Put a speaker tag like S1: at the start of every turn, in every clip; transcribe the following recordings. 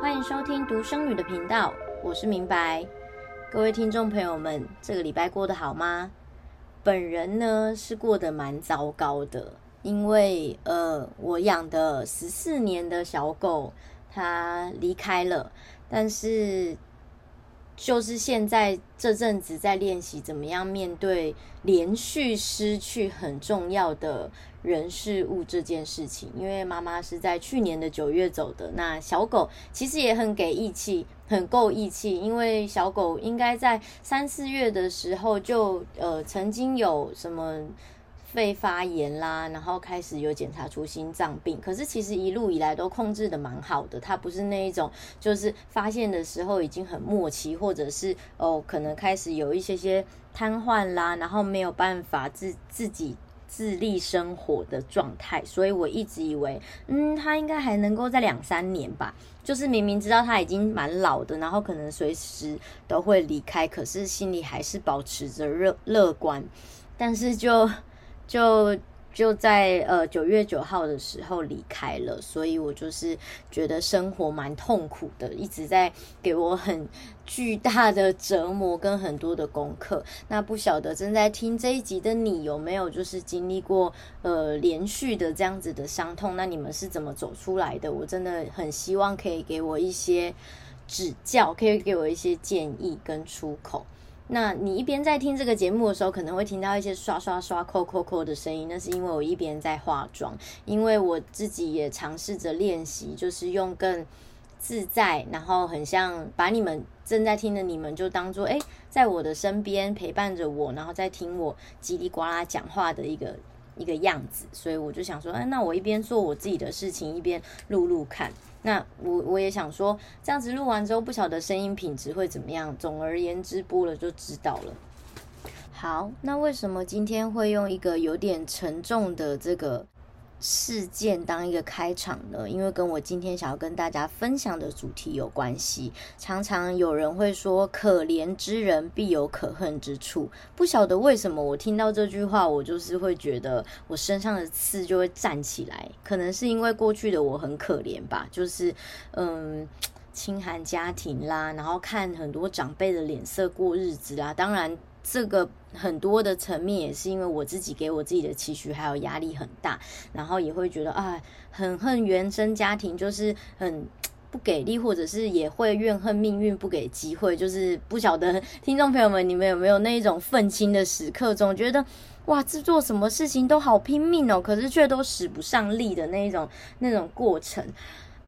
S1: 欢迎收听独生女的频道，我是明白。各位听众朋友们，这个礼拜过得好吗？本人呢是过得蛮糟糕的，因为呃，我养的十四年的小狗它离开了，但是。就是现在这阵子在练习怎么样面对连续失去很重要的人事物这件事情。因为妈妈是在去年的九月走的，那小狗其实也很给义气，很够义气。因为小狗应该在三四月的时候就呃曾经有什么。肺发炎啦，然后开始有检查出心脏病，可是其实一路以来都控制得蛮好的。他不是那一种，就是发现的时候已经很末期，或者是哦，可能开始有一些些瘫痪啦，然后没有办法自自己自立生活的状态。所以我一直以为，嗯，他应该还能够在两三年吧。就是明明知道他已经蛮老的，然后可能随时都会离开，可是心里还是保持着乐乐观。但是就。就就在呃九月九号的时候离开了，所以我就是觉得生活蛮痛苦的，一直在给我很巨大的折磨跟很多的功课。那不晓得正在听这一集的你有没有就是经历过呃连续的这样子的伤痛？那你们是怎么走出来的？我真的很希望可以给我一些指教，可以给我一些建议跟出口。那你一边在听这个节目的时候，可能会听到一些刷刷刷、扣扣扣的声音，那是因为我一边在化妆，因为我自己也尝试着练习，就是用更自在，然后很像把你们正在听的你们就当做诶，在我的身边陪伴着我，然后在听我叽里呱啦讲话的一个一个样子，所以我就想说，哎，那我一边做我自己的事情，一边录录看。那我我也想说，这样子录完之后，不晓得声音品质会怎么样。总而言之，播了就知道了。好，那为什么今天会用一个有点沉重的这个事件当一个开场呢，因为跟我今天想要跟大家分享的主题有关系。常常有人会说“可怜之人必有可恨之处”，不晓得为什么我听到这句话，我就是会觉得我身上的刺就会站起来。可能是因为过去的我很可怜吧，就是嗯，清寒家庭啦，然后看很多长辈的脸色过日子啦，当然。这个很多的层面也是因为我自己给我自己的期许还有压力很大，然后也会觉得啊，很恨原生家庭就是很不给力，或者是也会怨恨命运不给机会，就是不晓得听众朋友们你们有没有那一种愤青的时刻，总觉得哇，这做什么事情都好拼命哦，可是却都使不上力的那一种那种过程。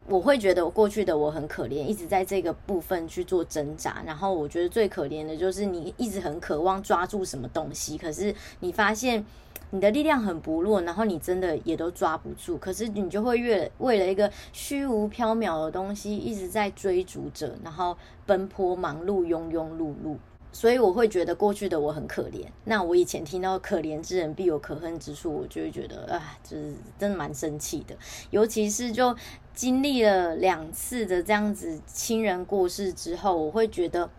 S1: 我会觉得过去的我很可怜，一直在这个部分去做挣扎。然后我觉得最可怜的就是你一直很渴望抓住什么东西，可是你发现你的力量很薄弱，然后你真的也都抓不住。可是你就会越为了一个虚无缥缈的东西一直在追逐着，然后奔波忙碌，庸庸碌碌。所以我会觉得过去的我很可怜。那我以前听到“可怜之人必有可恨之处”，我就会觉得啊，就是真的蛮生气的。尤其是就经历了两次的这样子亲人过世之后，我会觉得，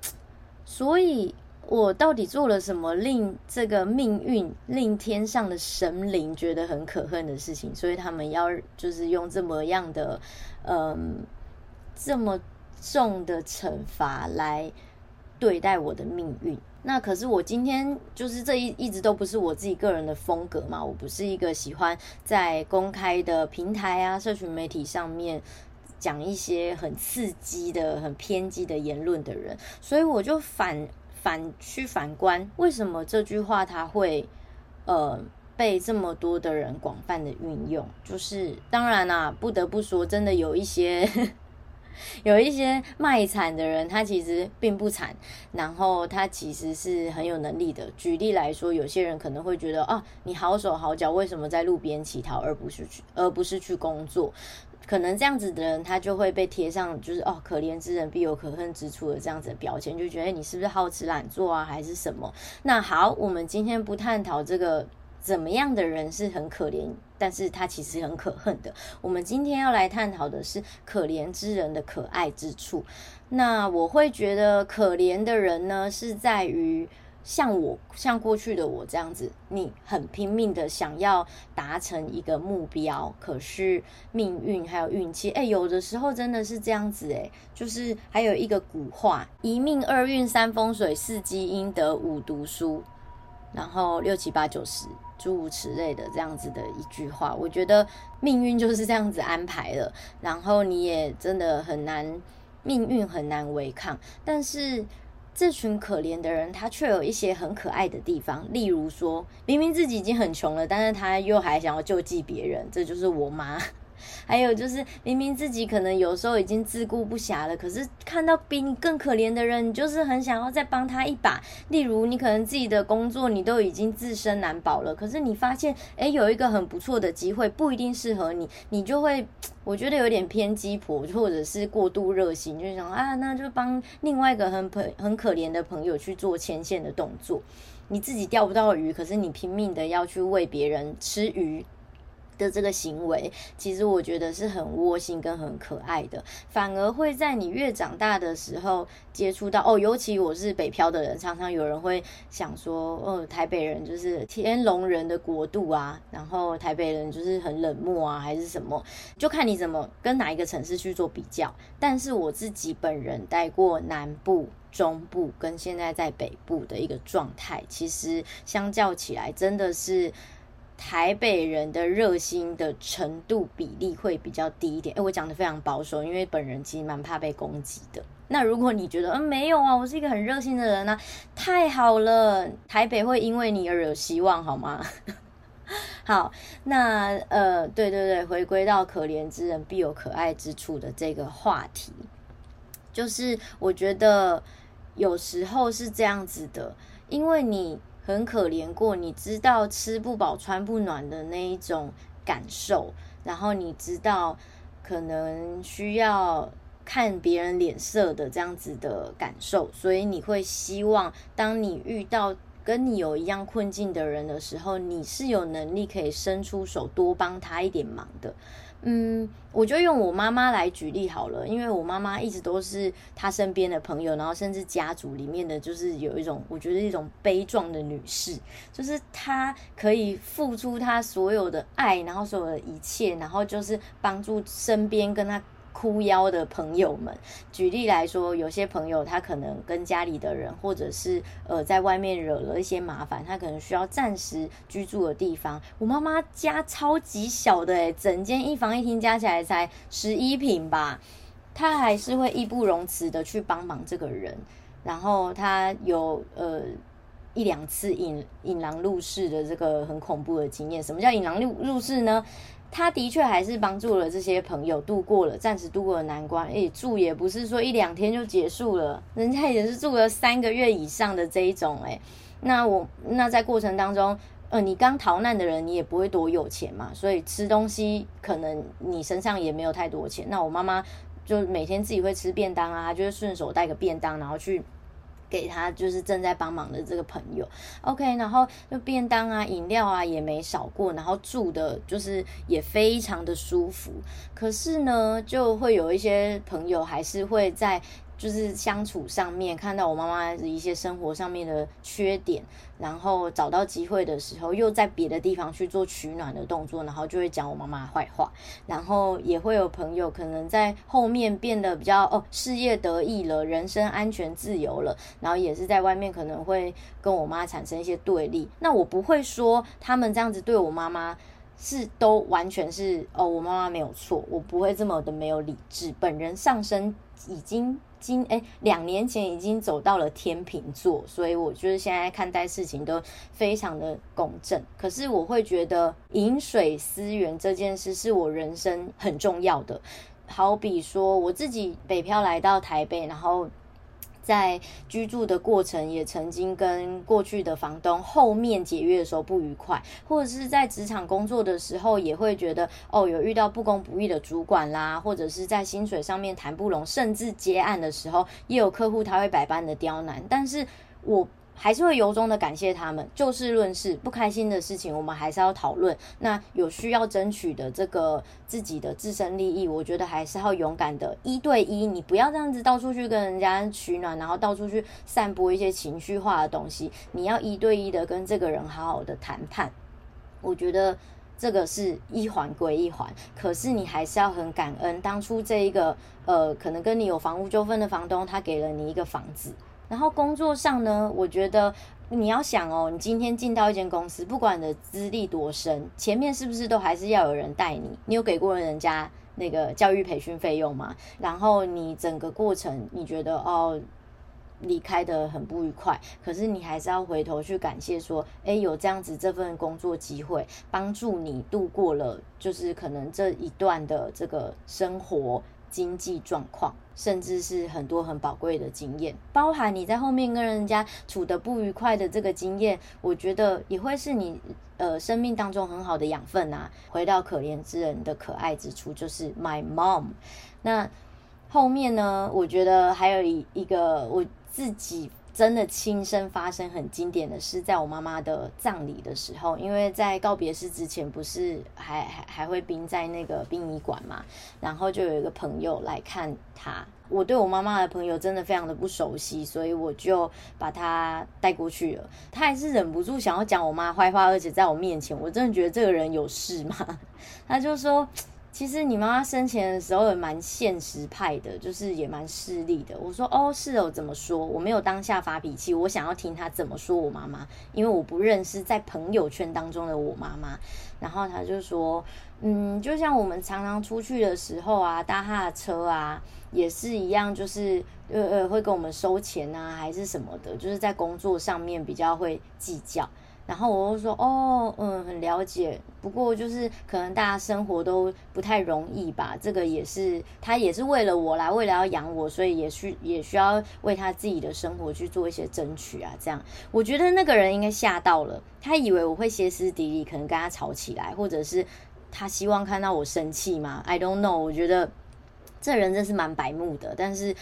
S1: 所以我到底做了什么令这个命运、令天上的神灵觉得很可恨的事情？所以他们要就是用这么样的嗯这么重的惩罚来。对待我的命运，那可是我今天就是这一一直都不是我自己个人的风格嘛。我不是一个喜欢在公开的平台啊、社群媒体上面讲一些很刺激的、很偏激的言论的人，所以我就反反去反观，为什么这句话它会呃被这么多的人广泛的运用？就是当然啦、不得不说，真的有一些。有一些卖惨的人，他其实并不惨，然后他其实是很有能力的。举例来说，有些人可能会觉得啊，你好手好脚，为什么在路边乞讨，而不是去，而不是去工作？可能这样子的人，他就会被贴上就是哦，可怜之人必有可恨之处的这样子的标签，就觉得你是不是好吃懒做啊，还是什么？那好，我们今天不探讨这个。怎么样的人是很可怜，但是他其实很可恨的。我们今天要来探讨的是可怜之人的可爱之处。那我会觉得可怜的人呢，是在于，像我，像过去的我这样子，你很拼命的想要达成一个目标，可是命运还有运气，哎，有的时候真的是这样子，哎，就是还有一个古话：一命二运三风水四积阴德五读书，然后六七八九十，诸如此类的这样子的一句话。我觉得命运就是这样子安排的，然后你也真的很难，命运很难违抗，但是。这群可怜的人，他却有一些很可爱的地方。例如说，明明自己已经很穷了，但是他又还想要救济别人，这就是我妈。还有就是，明明自己可能有时候已经自顾不暇了，可是看到比你更可怜的人，你就是很想要再帮他一把。例如，你可能自己的工作你都已经自身难保了，可是你发现，诶，有一个很不错的机会，不一定适合你，你就会，我觉得有点偏鸡婆，或者是过度热心，就想啊，那就帮另外一个很朋很可怜的朋友去做牵线的动作。你自己钓不到鱼，可是你拼命的要去喂别人吃鱼。的这个行为，其实我觉得是很窝心跟很可爱的，反而会在你越长大的时候接触到哦。尤其我是北漂的人，常常有人会想说，哦，台北人就是天龙人的国度啊，然后台北人就是很冷漠啊，还是什么，就看你怎么跟哪一个城市去做比较。但是我自己本人待过南部、中部，跟现在在北部的一个状态，其实相较起来，真的是。台北人的热心的程度比例会比较低一点。诶，我讲的非常保守，因为本人其实蛮怕被攻击的。那如果你觉得，嗯，没有啊，我是一个很热心的人啊，太好了，台北会因为你而有希望，好吗？好，那呃，对对对，回归到可怜之人必有可爱之处的这个话题，就是我觉得有时候是这样子的，因为你。很可怜过，你知道吃不饱穿不暖的那一种感受，然后你知道可能需要看别人脸色的这样子的感受，所以你会希望，当你遇到跟你有一样困境的人的时候，你是有能力可以伸出手多帮他一点忙的。嗯，我就用我妈妈来举例好了，因为我妈妈一直都是她身边的朋友，然后甚至家族里面的，就是有一种我觉得一种悲壮的女士，就是她可以付出她所有的爱，然后所有的一切，然后就是帮助身边跟她。哭腰的朋友们，举例来说，有些朋友他可能跟家里的人，或者是呃在外面惹了一些麻烦，他可能需要暂时居住的地方。我妈妈家超级小的诶，整间一房一厅加起来才十一坪吧，她还是会义不容辞的去帮忙这个人。然后她有呃一两次引引狼入室的这个很恐怖的经验。什么叫引狼入入室呢？他的确还是帮助了这些朋友度过了暂时度过了难关，诶，住也不是说一两天就结束了，人家也是住了三个月以上的这一种，诶，那我那在过程当中，呃，你刚逃难的人，你也不会多有钱嘛，所以吃东西可能你身上也没有太多钱。那我妈妈就每天自己会吃便当啊，就是顺手带个便当，然后去。给他就是正在帮忙的这个朋友，OK，然后就便当啊、饮料啊也没少过，然后住的就是也非常的舒服。可是呢，就会有一些朋友还是会在。就是相处上面看到我妈妈的一些生活上面的缺点，然后找到机会的时候，又在别的地方去做取暖的动作，然后就会讲我妈妈坏话，然后也会有朋友可能在后面变得比较哦，事业得意了，人身安全自由了，然后也是在外面可能会跟我妈产生一些对立。那我不会说他们这样子对我妈妈是都完全是哦，我妈妈没有错，我不会这么的没有理智。本人上升已经。今哎，两年前已经走到了天秤座，所以我就是现在看待事情都非常的公正。可是我会觉得饮水思源这件事是我人生很重要的。好比说我自己北漂来到台北，然后。在居住的过程，也曾经跟过去的房东后面解约的时候不愉快，或者是在职场工作的时候，也会觉得哦，有遇到不公不义的主管啦，或者是在薪水上面谈不拢，甚至接案的时候，也有客户他会百般的刁难。但是我还是会由衷的感谢他们。就事论事，不开心的事情我们还是要讨论。那有需要争取的这个自己的自身利益，我觉得还是要勇敢的一对一。你不要这样子到处去跟人家取暖，然后到处去散播一些情绪化的东西。你要一对一的跟这个人好好的谈判。我觉得这个是一环归一环，可是你还是要很感恩当初这一个呃，可能跟你有房屋纠纷的房东，他给了你一个房子。然后工作上呢，我觉得你要想哦，你今天进到一间公司，不管你的资历多深，前面是不是都还是要有人带你？你有给过人家那个教育培训费用吗？然后你整个过程，你觉得哦，离开得很不愉快，可是你还是要回头去感谢说，诶，有这样子这份工作机会，帮助你度过了，就是可能这一段的这个生活。经济状况，甚至是很多很宝贵的经验，包含你在后面跟人家处得不愉快的这个经验，我觉得也会是你呃生命当中很好的养分啊。回到可怜之人的可爱之处，就是 my mom。那后面呢，我觉得还有一一个我自己。真的亲身发生很经典的事，在我妈妈的葬礼的时候，因为在告别式之前，不是还还还会殡在那个殡仪馆嘛，然后就有一个朋友来看她。我对我妈妈的朋友真的非常的不熟悉，所以我就把她带过去了。他还是忍不住想要讲我妈坏话，而且在我面前，我真的觉得这个人有事吗？他就说。其实你妈妈生前的时候也蛮现实派的，就是也蛮势利的。我说哦，是哦，怎么说？我没有当下发脾气，我想要听她怎么说我妈妈，因为我不认识在朋友圈当中的我妈妈。然后他就说，嗯，就像我们常常出去的时候啊，搭他的车啊，也是一样，就是呃呃，会跟我们收钱啊，还是什么的，就是在工作上面比较会计较。然后我就说，哦，嗯，很了解。不过就是可能大家生活都不太容易吧。这个也是他也是为了我来，为了要养我，所以也需也需要为他自己的生活去做一些争取啊。这样，我觉得那个人应该吓到了，他以为我会歇斯底里，可能跟他吵起来，或者是他希望看到我生气嘛。I don't know。我觉得这人真是蛮白目的，但是。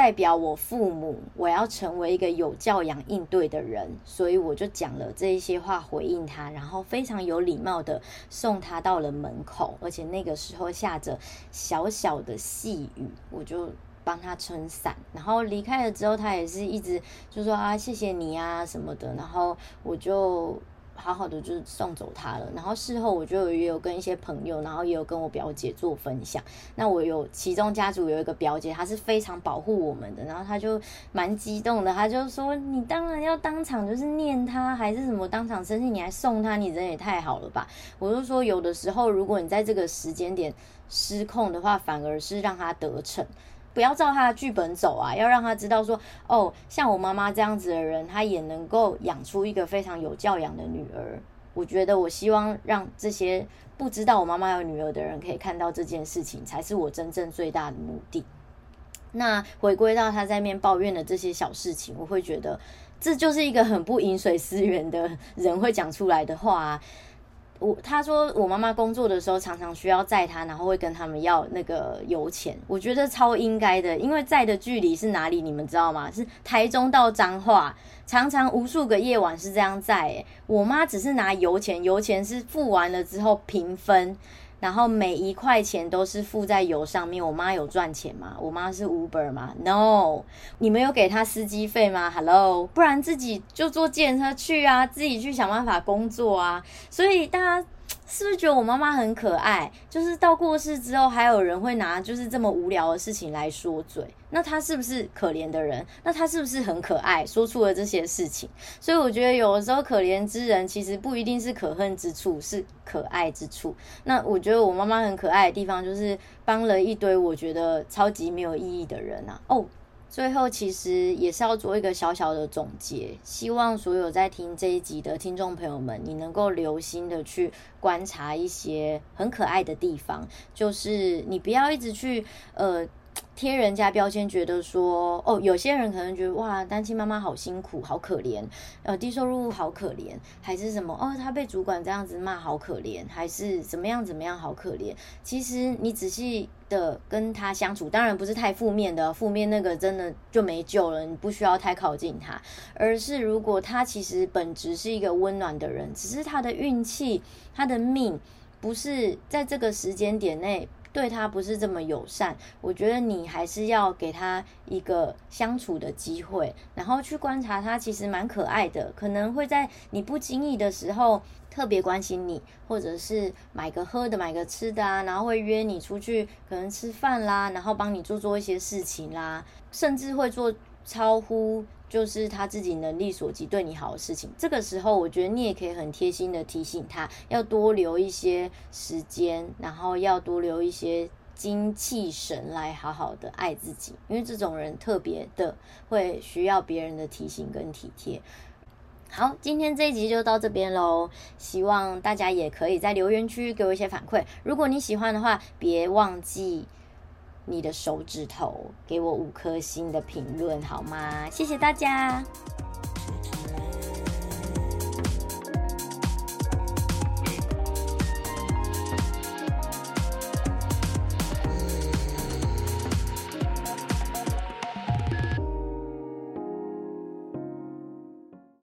S1: 代表我父母，我要成为一个有教养应对的人，所以我就讲了这一些话回应他，然后非常有礼貌的送他到了门口，而且那个时候下着小小的细雨，我就帮他撑伞，然后离开了之后，他也是一直就说啊，谢谢你啊什么的，然后我就。好好的就是送走他了，然后事后我就也有跟一些朋友，然后也有跟我表姐做分享。那我有其中家族有一个表姐，她是非常保护我们的，然后她就蛮激动的，她就说：“你当然要当场就是念他，还是什么当场生气，你还送他，你人也太好了吧？”我就说，有的时候如果你在这个时间点失控的话，反而是让他得逞。不要照他的剧本走啊！要让他知道说，哦，像我妈妈这样子的人，她也能够养出一个非常有教养的女儿。我觉得，我希望让这些不知道我妈妈有女儿的人可以看到这件事情，才是我真正最大的目的。那回归到他在面抱怨的这些小事情，我会觉得这就是一个很不饮水思源的人会讲出来的话啊。我他说我妈妈工作的时候常常需要载他，然后会跟他们要那个油钱。我觉得超应该的，因为载的距离是哪里？你们知道吗？是台中到彰化，常常无数个夜晚是这样载。我妈只是拿油钱，油钱是付完了之后平分。然后每一块钱都是付在油上面。我妈有赚钱吗？我妈是 Uber 吗？No，你们有给她司机费吗？Hello，不然自己就坐计程车去啊，自己去想办法工作啊。所以大家。是不是觉得我妈妈很可爱？就是到过世之后，还有人会拿就是这么无聊的事情来说嘴。那她是不是可怜的人？那她是不是很可爱？说出了这些事情。所以我觉得有的时候可怜之人其实不一定是可恨之处，是可爱之处。那我觉得我妈妈很可爱的地方，就是帮了一堆我觉得超级没有意义的人啊。哦。最后，其实也是要做一个小小的总结。希望所有在听这一集的听众朋友们，你能够留心的去观察一些很可爱的地方。就是你不要一直去呃贴人家标签，觉得说哦，有些人可能觉得哇，单亲妈妈好辛苦，好可怜，呃，低收入好可怜，还是什么哦，他被主管这样子骂，好可怜，还是怎么样怎么样，好可怜。其实你仔细的跟他相处，当然不是太负面的，负面那个真的就没救了，你不需要太靠近他，而是如果他其实本质是一个温暖的人，只是他的运气，他的命不是在这个时间点内。对他不是这么友善，我觉得你还是要给他一个相处的机会，然后去观察他，其实蛮可爱的，可能会在你不经意的时候特别关心你，或者是买个喝的、买个吃的啊，然后会约你出去，可能吃饭啦，然后帮你做做一些事情啦，甚至会做超乎。就是他自己能力所及对你好的事情，这个时候我觉得你也可以很贴心的提醒他，要多留一些时间，然后要多留一些精气神来好好的爱自己，因为这种人特别的会需要别人的提醒跟体贴。好，今天这一集就到这边喽，希望大家也可以在留言区给我一些反馈，如果你喜欢的话，别忘记。你的手指头，给我五颗星的评论好吗？谢谢大家。